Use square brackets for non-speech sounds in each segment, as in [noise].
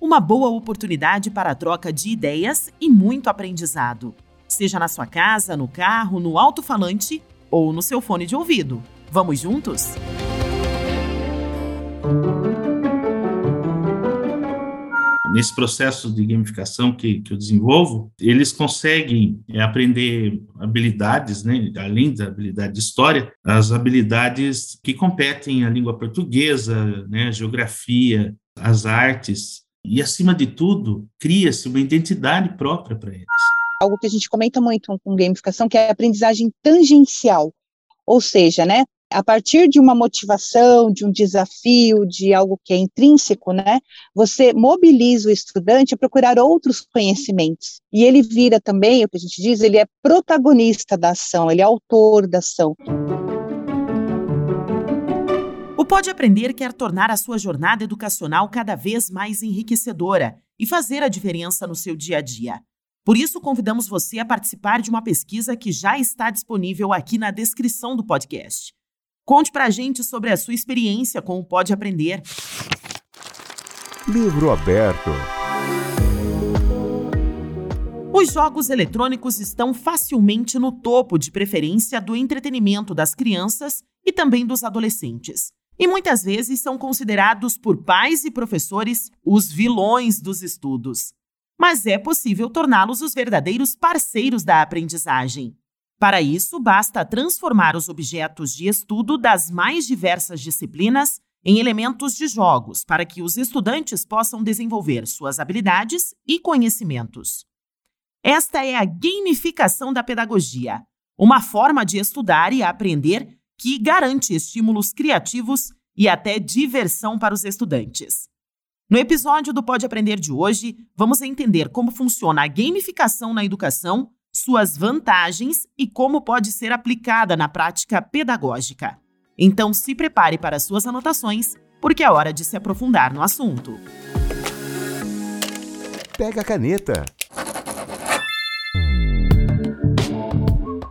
Uma boa oportunidade para a troca de ideias e muito aprendizado. Seja na sua casa, no carro, no alto-falante ou no seu fone de ouvido. Vamos juntos? Nesse processo de gamificação que, que eu desenvolvo, eles conseguem é, aprender habilidades, né, além da habilidade de história, as habilidades que competem a língua portuguesa, né, geografia, as artes, e, acima de tudo, cria-se uma identidade própria para eles. Algo que a gente comenta muito com gamificação, que é a aprendizagem tangencial. Ou seja, né, a partir de uma motivação, de um desafio, de algo que é intrínseco, né, você mobiliza o estudante a procurar outros conhecimentos. E ele vira também, o que a gente diz, ele é protagonista da ação, ele é autor da ação. Pode Aprender quer tornar a sua jornada educacional cada vez mais enriquecedora e fazer a diferença no seu dia a dia. Por isso, convidamos você a participar de uma pesquisa que já está disponível aqui na descrição do podcast. Conte pra gente sobre a sua experiência com o Pode Aprender. Livro aberto. Os jogos eletrônicos estão facilmente no topo de preferência do entretenimento das crianças e também dos adolescentes e muitas vezes são considerados por pais e professores os vilões dos estudos. Mas é possível torná-los os verdadeiros parceiros da aprendizagem. Para isso, basta transformar os objetos de estudo das mais diversas disciplinas em elementos de jogos para que os estudantes possam desenvolver suas habilidades e conhecimentos. Esta é a gamificação da pedagogia, uma forma de estudar e aprender que garante estímulos criativos e até diversão para os estudantes. No episódio do Pode Aprender de hoje, vamos entender como funciona a gamificação na educação, suas vantagens e como pode ser aplicada na prática pedagógica. Então se prepare para suas anotações, porque é hora de se aprofundar no assunto. Pega a caneta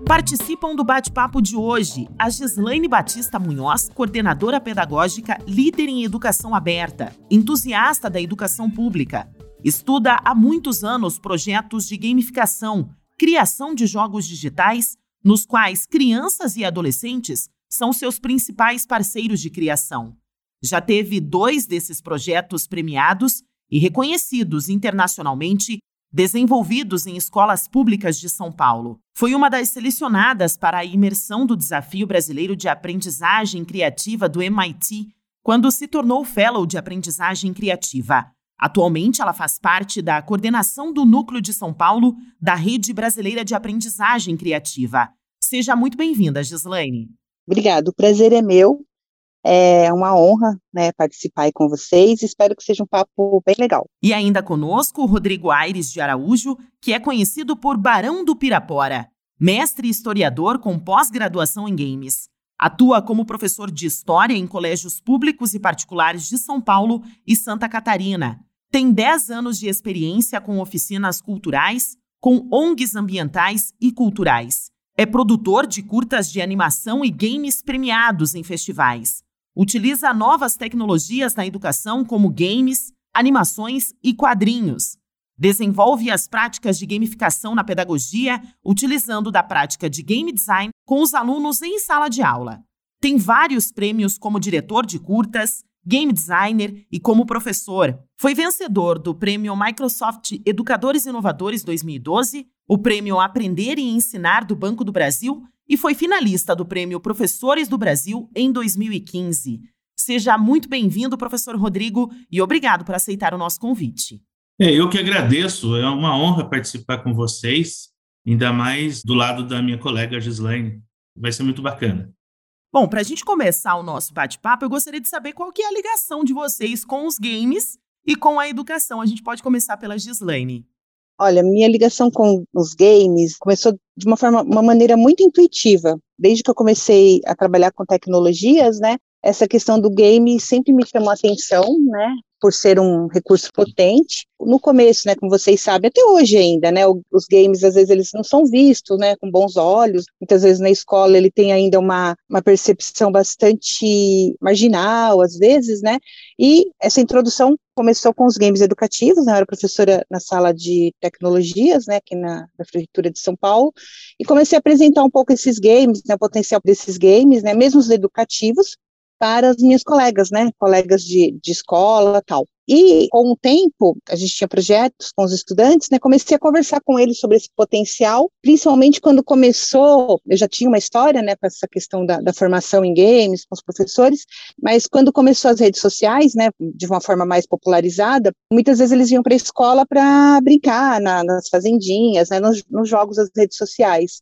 Participam do bate-papo de hoje a Gislaine Batista Munhoz, coordenadora pedagógica, líder em educação aberta, entusiasta da educação pública. Estuda há muitos anos projetos de gamificação, criação de jogos digitais, nos quais crianças e adolescentes são seus principais parceiros de criação. Já teve dois desses projetos premiados e reconhecidos internacionalmente desenvolvidos em escolas públicas de São Paulo. Foi uma das selecionadas para a imersão do Desafio Brasileiro de Aprendizagem Criativa do MIT, quando se tornou Fellow de Aprendizagem Criativa. Atualmente, ela faz parte da coordenação do Núcleo de São Paulo da Rede Brasileira de Aprendizagem Criativa. Seja muito bem-vinda, Gislaine. Obrigado, o prazer é meu. É uma honra né, participar com vocês. Espero que seja um papo bem legal. E ainda conosco Rodrigo Aires de Araújo, que é conhecido por Barão do Pirapora, mestre historiador com pós-graduação em games. Atua como professor de história em colégios públicos e particulares de São Paulo e Santa Catarina. Tem 10 anos de experiência com oficinas culturais, com ONGs ambientais e culturais. É produtor de curtas de animação e games premiados em festivais utiliza novas tecnologias na educação, como games, animações e quadrinhos. Desenvolve as práticas de gamificação na pedagogia, utilizando da prática de game design com os alunos em sala de aula. Tem vários prêmios como diretor de curtas, game designer e como professor. Foi vencedor do prêmio Microsoft Educadores Inovadores 2012, o prêmio Aprender e Ensinar do Banco do Brasil e foi finalista do Prêmio Professores do Brasil em 2015. Seja muito bem-vindo, professor Rodrigo, e obrigado por aceitar o nosso convite. É, eu que agradeço, é uma honra participar com vocês, ainda mais do lado da minha colega Gislaine. Vai ser muito bacana. Bom, para a gente começar o nosso bate-papo, eu gostaria de saber qual que é a ligação de vocês com os games e com a educação. A gente pode começar pela Gislaine. Olha, minha ligação com os games começou de uma forma, uma maneira muito intuitiva. Desde que eu comecei a trabalhar com tecnologias, né? Essa questão do game sempre me chamou a atenção, né? Por ser um recurso potente. No começo, né, como vocês sabem, até hoje ainda, né, os games às vezes eles não são vistos, né, com bons olhos. Muitas vezes na escola ele tem ainda uma, uma percepção bastante marginal, às vezes, né. E essa introdução começou com os games educativos, né, eu era professora na sala de tecnologias, né, aqui na, na prefeitura de São Paulo, e comecei a apresentar um pouco esses games, né, o potencial desses games, né, mesmo os educativos, para as minhas colegas, né, colegas de, de escola tal. E com o tempo, a gente tinha projetos com os estudantes, né, comecei a conversar com eles sobre esse potencial, principalmente quando começou, eu já tinha uma história, né, para essa questão da, da, formação em games com os professores, mas quando começou as redes sociais, né, de uma forma mais popularizada, muitas vezes eles iam para a escola para brincar na, nas fazendinhas, né, nos, nos jogos das redes sociais.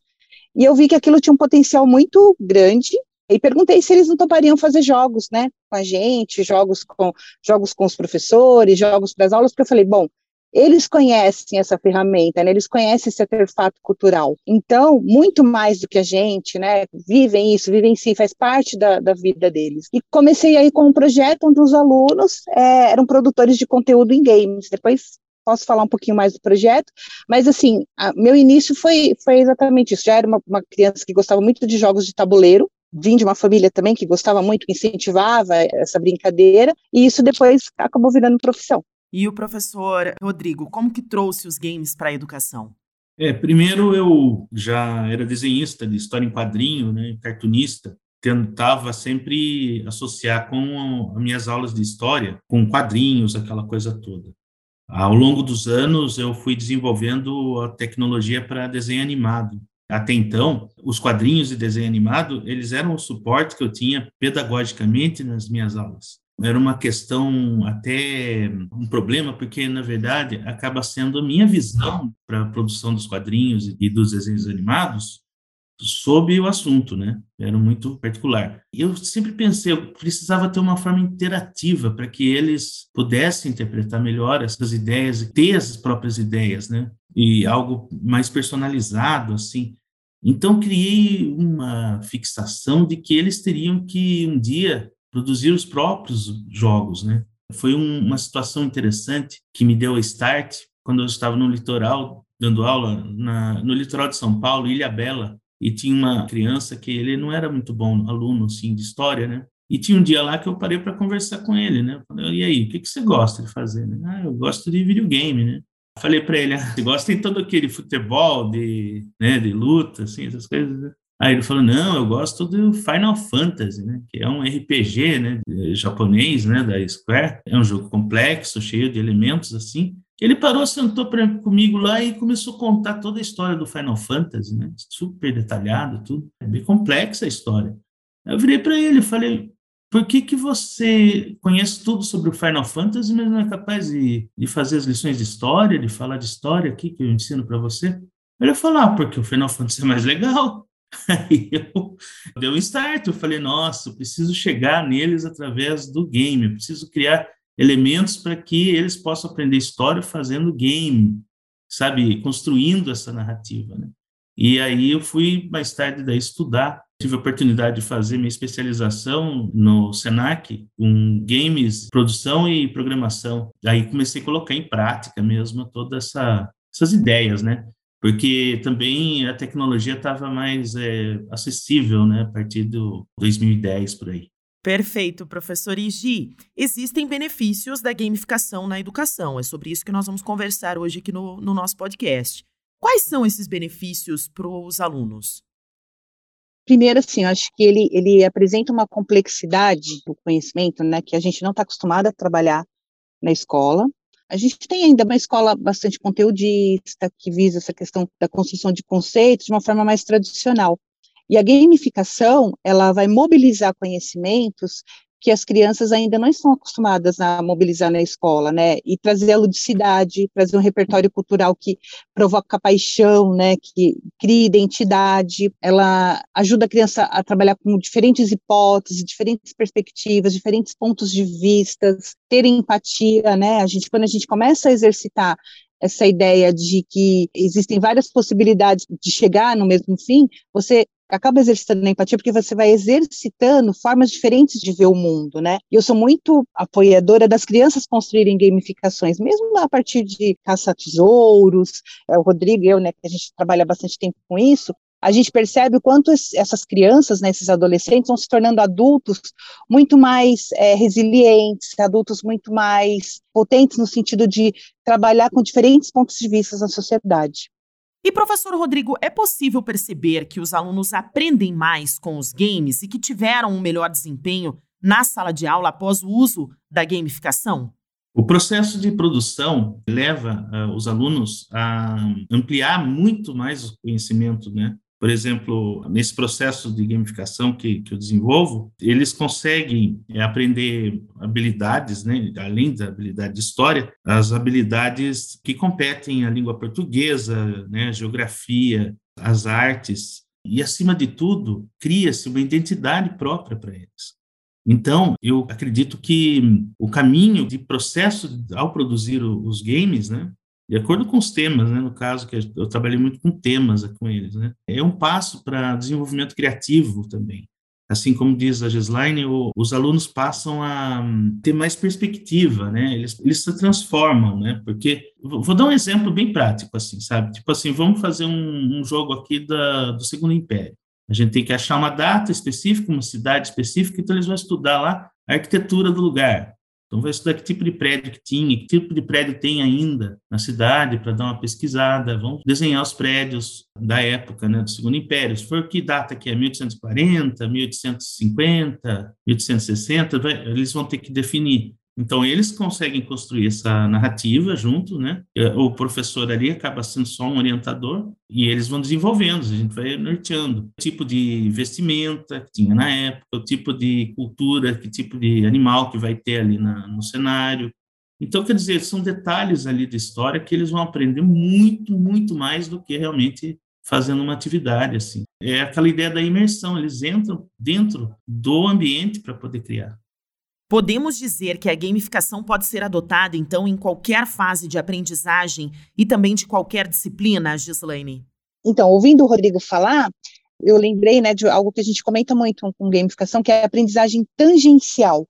E eu vi que aquilo tinha um potencial muito grande, e perguntei se eles não topariam fazer jogos, né, com a gente, jogos com, jogos com os professores, jogos para as aulas, porque eu falei, bom, eles conhecem essa ferramenta, né, eles conhecem esse artefato cultural. Então, muito mais do que a gente, né, vivem isso, vivem sim, faz parte da, da vida deles. E comecei aí com um projeto onde os alunos é, eram produtores de conteúdo em games. Depois posso falar um pouquinho mais do projeto, mas assim, a, meu início foi, foi exatamente isso. Já era uma, uma criança que gostava muito de jogos de tabuleiro, vim de uma família também que gostava muito, que incentivava essa brincadeira, e isso depois acabou virando profissão. E o professor Rodrigo, como que trouxe os games para a educação? É, primeiro eu já era desenhista de história em quadrinho, né, cartunista, tentava sempre associar com as minhas aulas de história, com quadrinhos, aquela coisa toda. Ao longo dos anos, eu fui desenvolvendo a tecnologia para desenho animado. Até então, os quadrinhos de desenho animado, eles eram o suporte que eu tinha pedagogicamente nas minhas aulas. Era uma questão até um problema, porque na verdade acaba sendo a minha visão para a produção dos quadrinhos e dos desenhos animados sobre o assunto, né? Era muito particular. Eu sempre pensei, eu precisava ter uma forma interativa para que eles pudessem interpretar melhor essas ideias e ter as próprias ideias, né? E algo mais personalizado, assim. Então, criei uma fixação de que eles teriam que, um dia, produzir os próprios jogos, né? Foi um, uma situação interessante que me deu a start quando eu estava no litoral, dando aula na, no litoral de São Paulo, Ilha Bela, e tinha uma criança que ele não era muito bom aluno assim de história, né? E tinha um dia lá que eu parei para conversar com ele, né? Falei, e aí, o que, que você gosta de fazer? Ah, eu gosto de videogame, né? Falei para ele, ah, você gosta de todo aquele futebol, de, né, de luta, assim, essas coisas, né? Aí ele falou, não, eu gosto do Final Fantasy, né, que é um RPG, né, japonês, né, da Square. É um jogo complexo, cheio de elementos, assim. Ele parou, sentou pra, comigo lá e começou a contar toda a história do Final Fantasy, né? Super detalhado, tudo. É bem complexa a história. Eu virei para ele e falei: por que, que você conhece tudo sobre o Final Fantasy, mas não é capaz de, de fazer as lições de história, de falar de história aqui que eu ensino para você? Ele falou: ah, porque o Final Fantasy é mais legal. [laughs] Aí eu dei um start, eu falei, nossa, eu preciso chegar neles através do game, eu preciso criar elementos para que eles possam aprender história fazendo game, sabe, construindo essa narrativa, né? E aí eu fui mais tarde daí estudar, tive a oportunidade de fazer minha especialização no Senac com games, produção e programação. Aí comecei a colocar em prática mesmo todas essa, essas ideias, né? Porque também a tecnologia estava mais é, acessível, né? A partir do 2010 por aí. Perfeito, professor Igi. Existem benefícios da gamificação na educação. É sobre isso que nós vamos conversar hoje aqui no, no nosso podcast. Quais são esses benefícios para os alunos? Primeiro, assim, eu acho que ele, ele apresenta uma complexidade do conhecimento, né, que a gente não está acostumado a trabalhar na escola. A gente tem ainda uma escola bastante conteudista, que visa essa questão da construção de conceitos de uma forma mais tradicional. E a gamificação, ela vai mobilizar conhecimentos que as crianças ainda não estão acostumadas a mobilizar na escola, né? E trazer a ludicidade, trazer um repertório cultural que provoca paixão, né? Que cria identidade. Ela ajuda a criança a trabalhar com diferentes hipóteses, diferentes perspectivas, diferentes pontos de vista, ter empatia, né? A gente, quando a gente começa a exercitar essa ideia de que existem várias possibilidades de chegar no mesmo fim, você acaba exercitando a empatia porque você vai exercitando formas diferentes de ver o mundo, né? E eu sou muito apoiadora das crianças construírem gamificações, mesmo a partir de caça-tesouros, é, o Rodrigo e eu, né, que a gente trabalha bastante tempo com isso, a gente percebe o quanto essas crianças, né, esses adolescentes, vão se tornando adultos muito mais é, resilientes, adultos muito mais potentes no sentido de trabalhar com diferentes pontos de vista na sociedade. E, professor Rodrigo, é possível perceber que os alunos aprendem mais com os games e que tiveram um melhor desempenho na sala de aula após o uso da gamificação? O processo de produção leva uh, os alunos a ampliar muito mais o conhecimento, né? Por exemplo, nesse processo de gamificação que, que eu desenvolvo, eles conseguem é, aprender habilidades, né, além da habilidade de história, as habilidades que competem a língua portuguesa, né, geografia, as artes, e, acima de tudo, cria-se uma identidade própria para eles. Então, eu acredito que o caminho de processo ao produzir os games, né, de acordo com os temas, né, no caso que eu trabalhei muito com temas com eles, né, é um passo para desenvolvimento criativo também. Assim como diz a Gislaine, os alunos passam a hum, ter mais perspectiva, né? Eles, eles se transformam, né? Porque vou dar um exemplo bem prático, assim, sabe? Tipo assim, vamos fazer um, um jogo aqui da, do Segundo Império. A gente tem que achar uma data específica, uma cidade específica, então eles vão estudar lá a arquitetura do lugar. Então, vai estudar que tipo de prédio que tinha, que tipo de prédio tem ainda na cidade, para dar uma pesquisada. Vão desenhar os prédios da época, né, do Segundo Império. Se for que data que é 1840, 1850, 1860, vai, eles vão ter que definir então, eles conseguem construir essa narrativa junto, né? O professor ali acaba sendo só um orientador e eles vão desenvolvendo, a gente vai norteando. O tipo de vestimenta que tinha na época, o tipo de cultura, que tipo de animal que vai ter ali na, no cenário. Então, quer dizer, são detalhes ali da história que eles vão aprender muito, muito mais do que realmente fazendo uma atividade, assim. É aquela ideia da imersão, eles entram dentro do ambiente para poder criar. Podemos dizer que a gamificação pode ser adotada, então, em qualquer fase de aprendizagem e também de qualquer disciplina, Gislaine? Então, ouvindo o Rodrigo falar, eu lembrei né, de algo que a gente comenta muito com gamificação, que é a aprendizagem tangencial.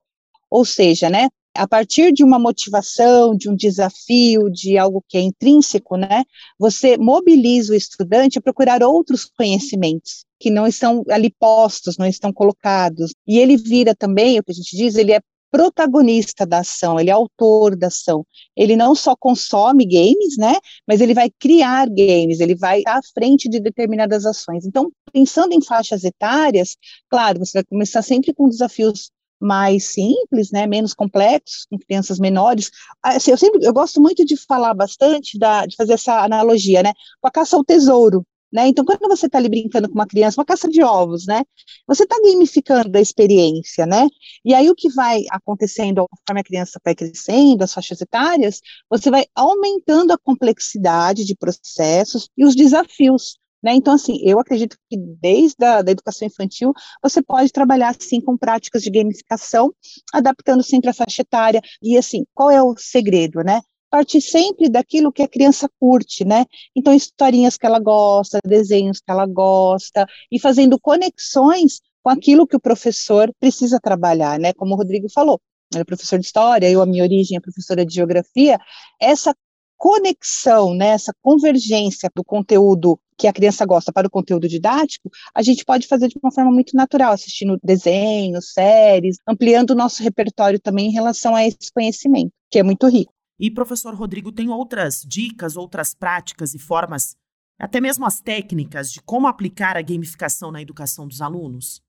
Ou seja, né, a partir de uma motivação, de um desafio, de algo que é intrínseco, né, você mobiliza o estudante a procurar outros conhecimentos que não estão ali postos, não estão colocados. E ele vira também, o que a gente diz, ele é protagonista da ação, ele é autor da ação. Ele não só consome games, né, mas ele vai criar games, ele vai à frente de determinadas ações. Então, pensando em faixas etárias, claro, você vai começar sempre com desafios mais simples, né, menos complexos, com crianças menores. Assim, eu sempre, eu gosto muito de falar bastante da, de fazer essa analogia, né, com a caça ao tesouro. Né? Então, quando você está ali brincando com uma criança, uma caça de ovos, né? Você está gamificando a experiência, né? E aí o que vai acontecendo conforme a criança vai crescendo, as faixas etárias, você vai aumentando a complexidade de processos e os desafios. Né? Então, assim, eu acredito que desde a da educação infantil, você pode trabalhar, assim, com práticas de gamificação, adaptando sempre a faixa etária. E, assim, qual é o segredo, né? Partir sempre daquilo que a criança curte, né? Então, historinhas que ela gosta, desenhos que ela gosta, e fazendo conexões com aquilo que o professor precisa trabalhar, né? Como o Rodrigo falou, ele é professor de história, eu, a minha origem é professora de geografia, essa conexão, né, essa convergência do conteúdo que a criança gosta para o conteúdo didático, a gente pode fazer de uma forma muito natural, assistindo desenhos, séries, ampliando o nosso repertório também em relação a esse conhecimento, que é muito rico. E professor Rodrigo tem outras dicas, outras práticas e formas, até mesmo as técnicas de como aplicar a gamificação na educação dos alunos?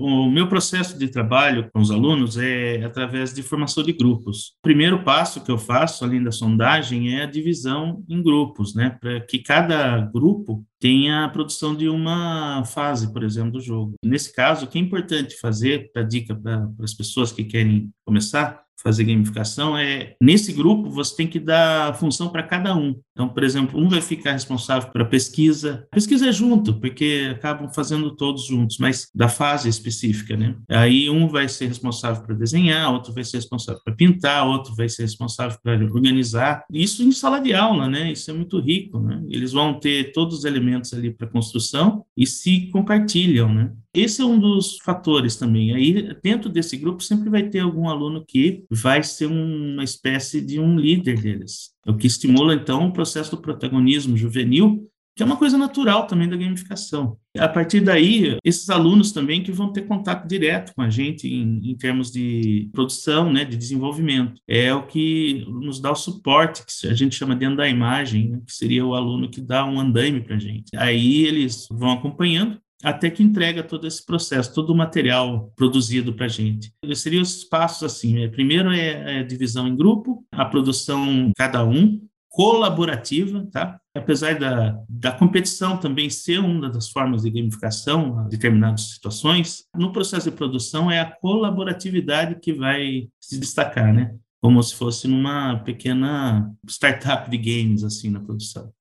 O meu processo de trabalho com os alunos é através de formação de grupos. O primeiro passo que eu faço, além da sondagem, é a divisão em grupos, né? Para que cada grupo tem a produção de uma fase, por exemplo, do jogo. Nesse caso, o que é importante fazer, para dica para as pessoas que querem começar, fazer gamificação é nesse grupo você tem que dar função para cada um. Então, por exemplo, um vai ficar responsável para pesquisa. Pesquisa é junto, porque acabam fazendo todos juntos, mas da fase específica, né? Aí um vai ser responsável para desenhar, outro vai ser responsável para pintar, outro vai ser responsável para organizar. Isso em sala de aula, né? Isso é muito rico, né? Eles vão ter todos os elementos ali para construção e se compartilham, né? Esse é um dos fatores também. Aí, dentro desse grupo, sempre vai ter algum aluno que vai ser uma espécie de um líder deles. É o que estimula, então, o processo do protagonismo juvenil, que é uma coisa natural também da gamificação. A partir daí, esses alunos também que vão ter contato direto com a gente em, em, termos de produção, né, de desenvolvimento. É o que nos dá o suporte, que a gente chama de andaimagem, né, que seria o aluno que dá um andaime para a gente. Aí eles vão acompanhando até que entrega todo esse processo, todo o material produzido para a gente. Seriam os passos assim: né? primeiro é a divisão em grupo, a produção cada um, colaborativa, tá? Apesar da, da competição também ser uma das formas de gamificação a determinadas situações, no processo de produção é a colaboratividade que vai se destacar, né? Como se fosse numa pequena startup de games, assim, na produção.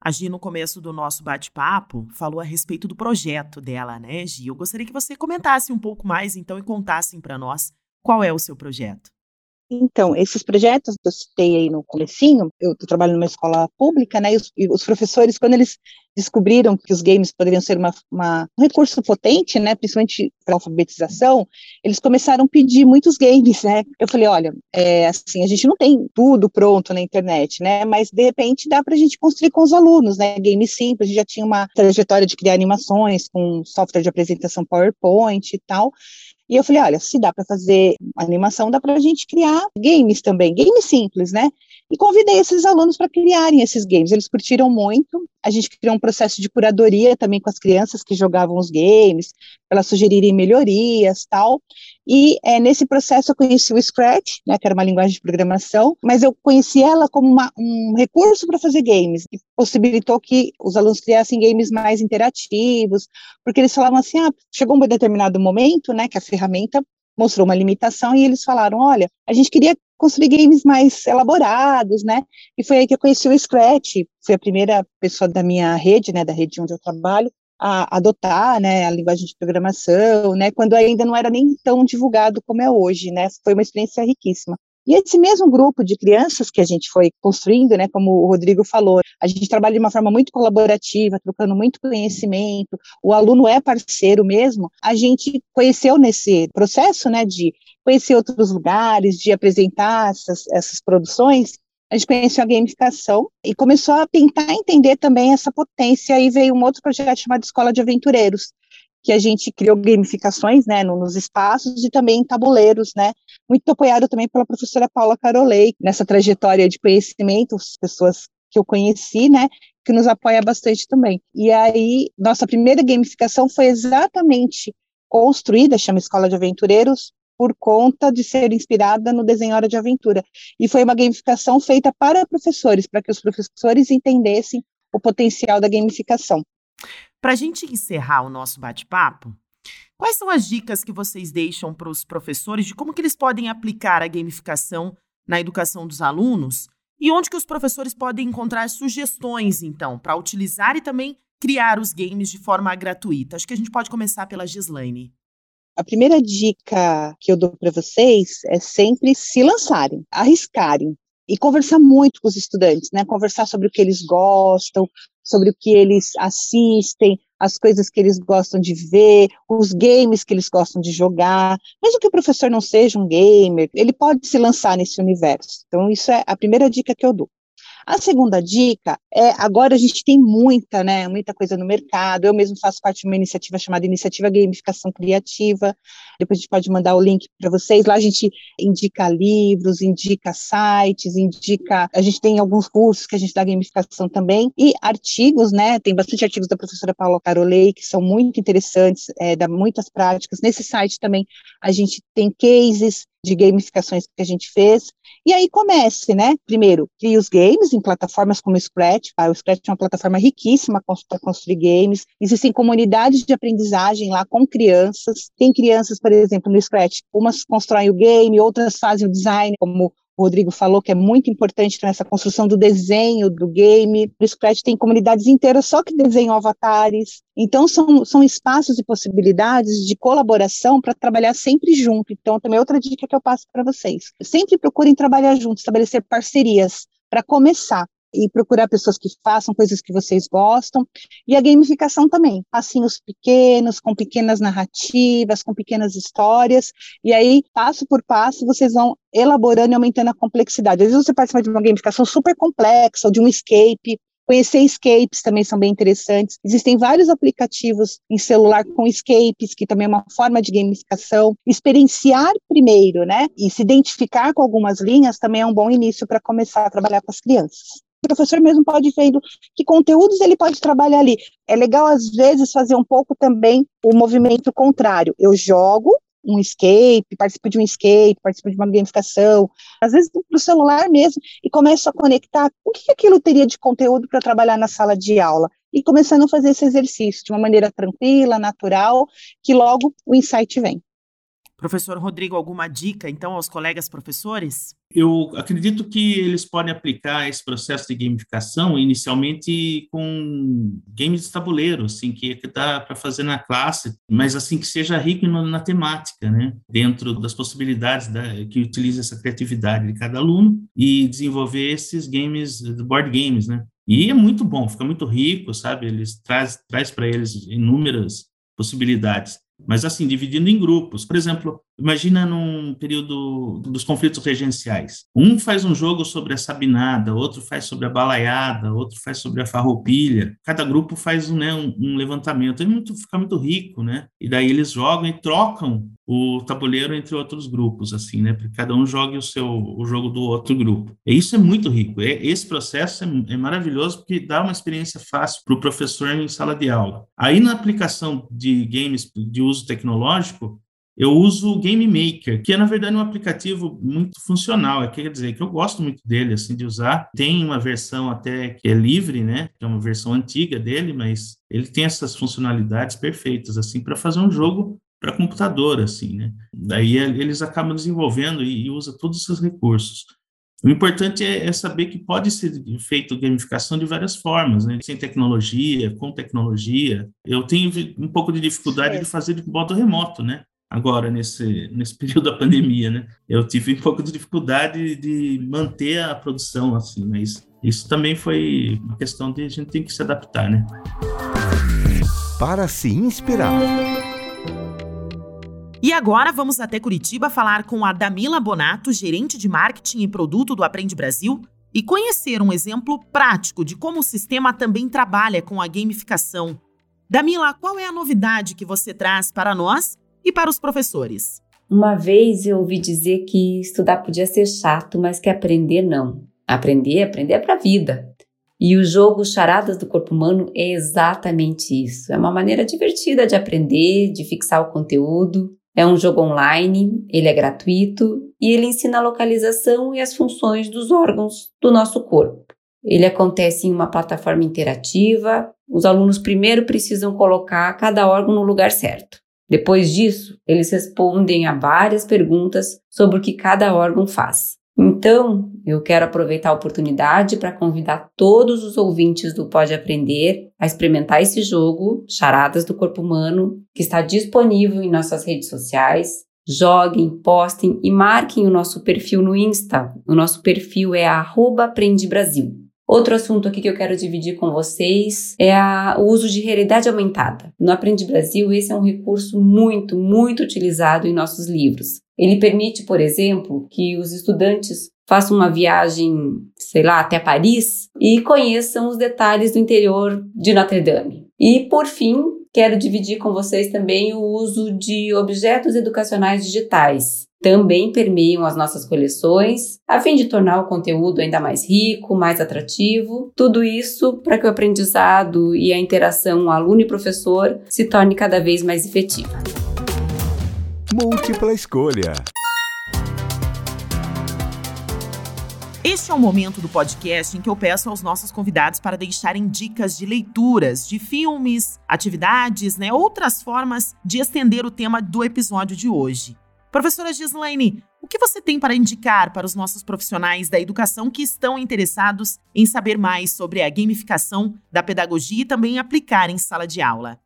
A Gi, no começo do nosso bate-papo, falou a respeito do projeto dela, né, Gi? Eu gostaria que você comentasse um pouco mais, então, e contassem para nós qual é o seu projeto. Então, esses projetos que eu citei aí no comecinho, eu trabalho numa escola pública, né, e os, e os, professores, quando eles descobriram que os games poderiam ser uma, uma, um recurso potente, né, principalmente para alfabetização, eles começaram a pedir muitos games, né, eu falei, olha, é, assim, a gente não tem tudo pronto na internet, né, mas de repente dá para a gente construir com os alunos, né, games simples, a gente já tinha uma trajetória de criar animações com software de apresentação PowerPoint e tal, e eu falei, olha, se dá para fazer animação, dá para a gente criar games também, games simples, né? E convidei esses alunos para criarem esses games. Eles curtiram muito. A gente criou um processo de curadoria também com as crianças que jogavam os games, para elas sugerirem melhorias, tal. E é, nesse processo eu conheci o Scratch, né, que era uma linguagem de programação, mas eu conheci ela como uma, um recurso para fazer games, que possibilitou que os alunos criassem games mais interativos, porque eles falavam assim, ah, chegou um determinado momento, né, que a ferramenta mostrou uma limitação e eles falaram, olha, a gente queria construir games mais elaborados, né? E foi aí que eu conheci o Scratch, fui a primeira pessoa da minha rede, né, da rede onde eu trabalho, a adotar, né, a linguagem de programação, né, quando ainda não era nem tão divulgado como é hoje, né? Foi uma experiência riquíssima. E esse mesmo grupo de crianças que a gente foi construindo, né, como o Rodrigo falou, a gente trabalha de uma forma muito colaborativa, trocando muito conhecimento, o aluno é parceiro mesmo, a gente conheceu nesse processo, né, de conhecer outros lugares, de apresentar essas, essas produções, a gente conheceu a gamificação e começou a tentar entender também essa potência. Aí veio um outro projeto chamado Escola de Aventureiros, que a gente criou gamificações, né, nos espaços e também em tabuleiros, né, muito apoiado também pela professora Paula Carolei, nessa trajetória de conhecimento, as pessoas que eu conheci, né, que nos apoia bastante também. E aí, nossa primeira gamificação foi exatamente construída, chama Escola de Aventureiros, por conta de ser inspirada no desenho Hora de Aventura. E foi uma gamificação feita para professores, para que os professores entendessem o potencial da gamificação. Para a gente encerrar o nosso bate-papo, quais são as dicas que vocês deixam para os professores de como que eles podem aplicar a gamificação na educação dos alunos e onde que os professores podem encontrar sugestões, então, para utilizar e também criar os games de forma gratuita? Acho que a gente pode começar pela Gislaine. A primeira dica que eu dou para vocês é sempre se lançarem, arriscarem e conversar muito com os estudantes, né? Conversar sobre o que eles gostam, sobre o que eles assistem, as coisas que eles gostam de ver, os games que eles gostam de jogar. Mesmo que o professor não seja um gamer, ele pode se lançar nesse universo. Então, isso é a primeira dica que eu dou. A segunda dica é, agora a gente tem muita, né, muita coisa no mercado, eu mesmo faço parte de uma iniciativa chamada Iniciativa Gamificação Criativa, depois a gente pode mandar o link para vocês, lá a gente indica livros, indica sites, indica, a gente tem alguns cursos que a gente dá gamificação também, e artigos, né, tem bastante artigos da professora Paula Carolei, que são muito interessantes, é, dá muitas práticas, nesse site também a gente tem cases, de gamificações que a gente fez. E aí comece, né? Primeiro, crie os games em plataformas como o Scratch. Ah, o Scratch é uma plataforma riquíssima para construir games. Existem comunidades de aprendizagem lá com crianças. Tem crianças, por exemplo, no Scratch, umas constroem o game, outras fazem o design, como o Rodrigo falou que é muito importante nessa construção do desenho do game. O Scratch tem comunidades inteiras só que desenham avatares. Então, são, são espaços e possibilidades de colaboração para trabalhar sempre junto. Então, também outra dica que eu passo para vocês. Sempre procurem trabalhar juntos, estabelecer parcerias para começar e procurar pessoas que façam coisas que vocês gostam. E a gamificação também, passinhos pequenos, com pequenas narrativas, com pequenas histórias, e aí, passo por passo, vocês vão elaborando e aumentando a complexidade. Às vezes você participa de uma gamificação super complexa, ou de um escape, Conhecer escapes também são bem interessantes. Existem vários aplicativos em celular com escapes, que também é uma forma de gamificação. Experienciar primeiro, né? E se identificar com algumas linhas também é um bom início para começar a trabalhar com as crianças professor mesmo pode vendo que conteúdos ele pode trabalhar ali. É legal, às vezes, fazer um pouco também o movimento contrário. Eu jogo um escape, participo de um escape, participo de uma gamificação, às vezes no celular mesmo, e começo a conectar o que aquilo teria de conteúdo para trabalhar na sala de aula. E começando a fazer esse exercício de uma maneira tranquila, natural, que logo o insight vem. Professor Rodrigo, alguma dica então aos colegas professores? Eu acredito que eles podem aplicar esse processo de gamificação inicialmente com games de tabuleiro, assim, que dá para fazer na classe, mas assim que seja rico na temática, né? Dentro das possibilidades da, que utiliza essa criatividade de cada aluno e desenvolver esses games, board games, né? E é muito bom, fica muito rico, sabe? Eles traz traz para eles inúmeras possibilidades mas assim, dividindo em grupos. Por exemplo, imagina num período dos conflitos regenciais. Um faz um jogo sobre a sabinada, outro faz sobre a balaiada, outro faz sobre a farroupilha. Cada grupo faz né, um, um levantamento. É muito, fica muito rico, né? E daí eles jogam e trocam o tabuleiro entre outros grupos, assim, né? Para cada um jogue o seu o jogo do outro grupo. E isso é muito rico. É, esse processo é, é maravilhoso porque dá uma experiência fácil para o professor em sala de aula. Aí na aplicação de games de uso tecnológico, eu uso o Game Maker, que é na verdade um aplicativo muito funcional, é, quer dizer que eu gosto muito dele assim de usar. Tem uma versão até que é livre, né? Que é uma versão antiga dele, mas ele tem essas funcionalidades perfeitas assim para fazer um jogo para computador, assim, né? Daí eles acabam desenvolvendo e, e usa todos esses recursos. O importante é, é, saber que pode ser feito gamificação de várias formas, né? Sem tecnologia, com tecnologia. Eu tenho um pouco de dificuldade é. de fazer de modo remoto, né? Agora, nesse, [laughs] nesse período da pandemia, né? Eu tive um pouco de dificuldade de manter a produção, assim, mas isso também foi uma questão de a gente tem que se adaptar, né? Para se inspirar. E agora vamos até Curitiba falar com a Damila Bonato, gerente de marketing e produto do Aprende Brasil, e conhecer um exemplo prático de como o sistema também trabalha com a gamificação. Damila, qual é a novidade que você traz para nós e para os professores? Uma vez eu ouvi dizer que estudar podia ser chato, mas que aprender não. Aprender, aprender é para a vida. E o jogo Charadas do Corpo Humano é exatamente isso. É uma maneira divertida de aprender, de fixar o conteúdo é um jogo online, ele é gratuito e ele ensina a localização e as funções dos órgãos do nosso corpo. Ele acontece em uma plataforma interativa. Os alunos primeiro precisam colocar cada órgão no lugar certo. Depois disso, eles respondem a várias perguntas sobre o que cada órgão faz. Então, eu quero aproveitar a oportunidade para convidar todos os ouvintes do Pode Aprender a experimentar esse jogo, Charadas do Corpo Humano, que está disponível em nossas redes sociais. Joguem, postem e marquem o nosso perfil no Insta. O nosso perfil é @aprendebrasil. Outro assunto aqui que eu quero dividir com vocês é a, o uso de realidade aumentada. No Aprende Brasil, esse é um recurso muito, muito utilizado em nossos livros. Ele permite, por exemplo, que os estudantes façam uma viagem, sei lá, até Paris e conheçam os detalhes do interior de Notre Dame. E, por fim, quero dividir com vocês também o uso de objetos educacionais digitais também permeiam as nossas coleções, a fim de tornar o conteúdo ainda mais rico, mais atrativo. Tudo isso para que o aprendizado e a interação aluno e professor se torne cada vez mais efetiva. Múltipla escolha. Este é o momento do podcast em que eu peço aos nossos convidados para deixarem dicas de leituras, de filmes, atividades, né, outras formas de estender o tema do episódio de hoje. Professora Gislaine, o que você tem para indicar para os nossos profissionais da educação que estão interessados em saber mais sobre a gamificação da pedagogia e também aplicar em sala de aula?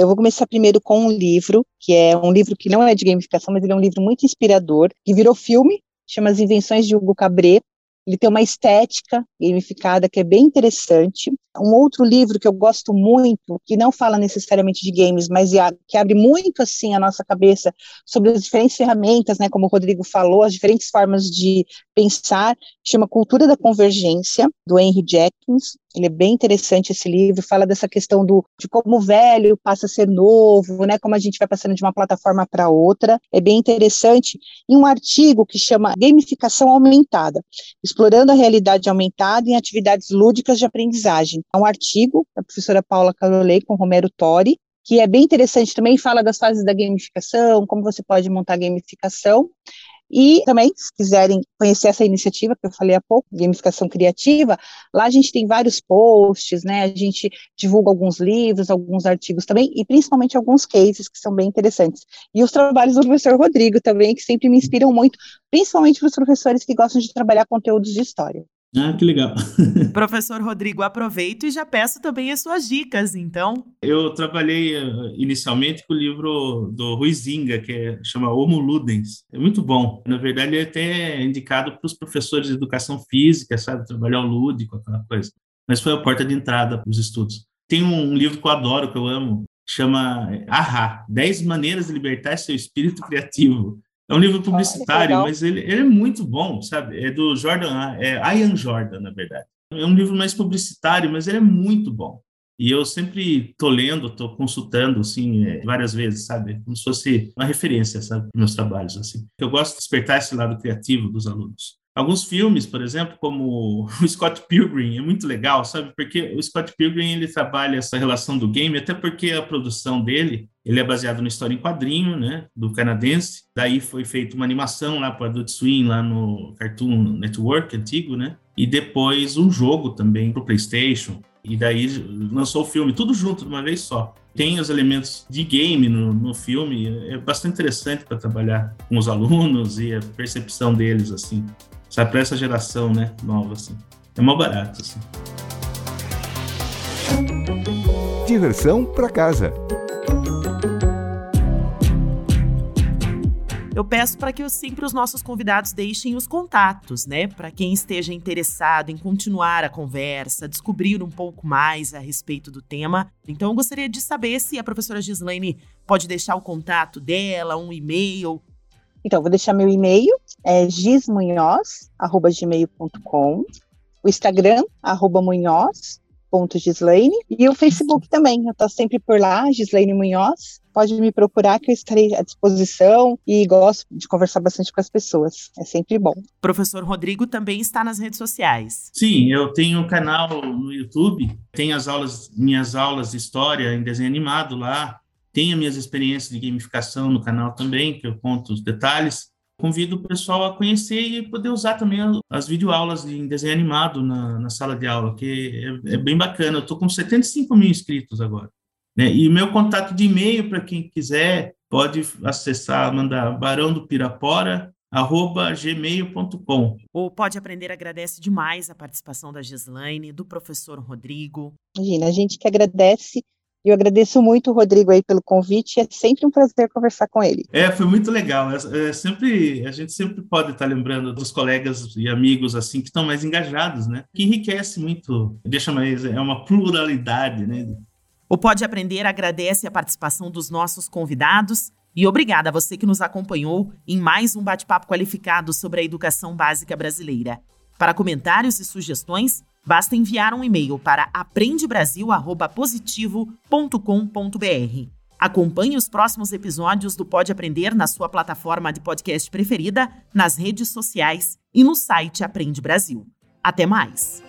Eu vou começar primeiro com um livro, que é um livro que não é de gamificação, mas ele é um livro muito inspirador, que virou filme, chama As Invenções de Hugo Cabret, ele tem uma estética gamificada que é bem interessante. Um outro livro que eu gosto muito, que não fala necessariamente de games, mas que abre muito assim a nossa cabeça sobre as diferentes ferramentas, né, como o Rodrigo falou, as diferentes formas de pensar, chama Cultura da Convergência, do Henry Jenkins. Ele é bem interessante esse livro, fala dessa questão do de como o velho passa a ser novo, né, como a gente vai passando de uma plataforma para outra. É bem interessante. E um artigo que chama Gamificação Aumentada, explorando a realidade aumentada em atividades lúdicas de aprendizagem. É um artigo da professora Paula Carolei com Romero Tori, que é bem interessante também, fala das fases da gamificação, como você pode montar gamificação. E também, se quiserem conhecer essa iniciativa que eu falei há pouco, gamificação criativa, lá a gente tem vários posts, né? A gente divulga alguns livros, alguns artigos também, e principalmente alguns cases que são bem interessantes. E os trabalhos do professor Rodrigo também, que sempre me inspiram muito, principalmente para os professores que gostam de trabalhar conteúdos de história. Ah, que legal. [laughs] Professor Rodrigo, aproveito e já peço também as suas dicas, então. Eu trabalhei eh, inicialmente com o livro do Ruizinga, que é, chama Homo Ludens. É muito bom. Na verdade, ele é até indicado para os professores de educação física, sabe? Trabalhar o lúdico, aquela coisa. Mas foi a porta de entrada para os estudos. Tem um livro que eu adoro, que eu amo, chama Ahá, 10 maneiras de libertar seu espírito criativo. É um livro publicitário, ah, mas ele, ele, é muito bom, sabe? É do Jordan, é Ian Jordan, na verdade. É um livro mais publicitário, mas ele é muito bom. E eu sempre tô lendo, tô consultando, assim, é, várias vezes, sabe? Como se fosse uma referência, sabe? Meus trabalhos, assim. Eu gosto de despertar esse lado criativo dos alunos. Alguns filmes, por exemplo, como o [laughs] Scott Pilgrim, é muito legal, sabe? Porque o Scott Pilgrim, ele trabalha essa relação do game, até porque a produção dele, ele é baseado numa história em quadrinho, né, do canadense. Daí foi feita uma animação lá para Adult Swim, lá no Cartoon Network antigo, né? E depois um jogo também para o PlayStation. E daí lançou o filme, tudo junto de uma vez só. Tem os elementos de game no, no filme, é bastante interessante para trabalhar com os alunos e a percepção deles, assim sabe, para essa geração, né, nova, assim. É mó barato, assim. Diversão para casa. Eu peço para que sempre os nossos convidados deixem os contatos, né? Para quem esteja interessado em continuar a conversa, descobrir um pouco mais a respeito do tema. Então, eu gostaria de saber se a professora Gislaine pode deixar o contato dela, um e-mail, então, vou deixar meu e-mail, é gismunhoz.gmail.com, o Instagram, arroba munhoz.gislaine, e o Facebook também, eu estou sempre por lá, Gislaine Munhoz, pode me procurar que eu estarei à disposição e gosto de conversar bastante com as pessoas, é sempre bom. Professor Rodrigo também está nas redes sociais. Sim, eu tenho um canal no YouTube, tem as aulas, minhas aulas de história em desenho animado lá, tenho minhas experiências de gamificação no canal também, que eu conto os detalhes. Convido o pessoal a conhecer e poder usar também as videoaulas em desenho animado na, na sala de aula, que é, é bem bacana. Eu estou com 75 mil inscritos agora. Né? E o meu contato de e-mail, para quem quiser, pode acessar, mandar barão do Pirapora, arroba gmail.com. O Pode Aprender agradece demais a participação da Gislaine, do professor Rodrigo. Imagina, a gente que agradece eu agradeço muito o Rodrigo aí pelo convite, é sempre um prazer conversar com ele. É, foi muito legal. É, é sempre, a gente sempre pode estar lembrando dos colegas e amigos assim que estão mais engajados, né? Que enriquece muito, deixa mais, é uma pluralidade, né? O Pode Aprender agradece a participação dos nossos convidados e obrigada a você que nos acompanhou em mais um bate-papo qualificado sobre a educação básica brasileira. Para comentários e sugestões, Basta enviar um e-mail para aprendebrasil@positivo.com.br. Acompanhe os próximos episódios do Pode Aprender na sua plataforma de podcast preferida, nas redes sociais e no site Aprende Brasil. Até mais!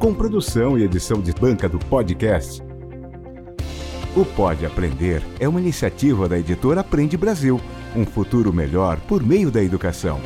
Com produção e edição de banca do podcast, O Pode Aprender é uma iniciativa da editora Aprende Brasil. Um futuro melhor por meio da educação.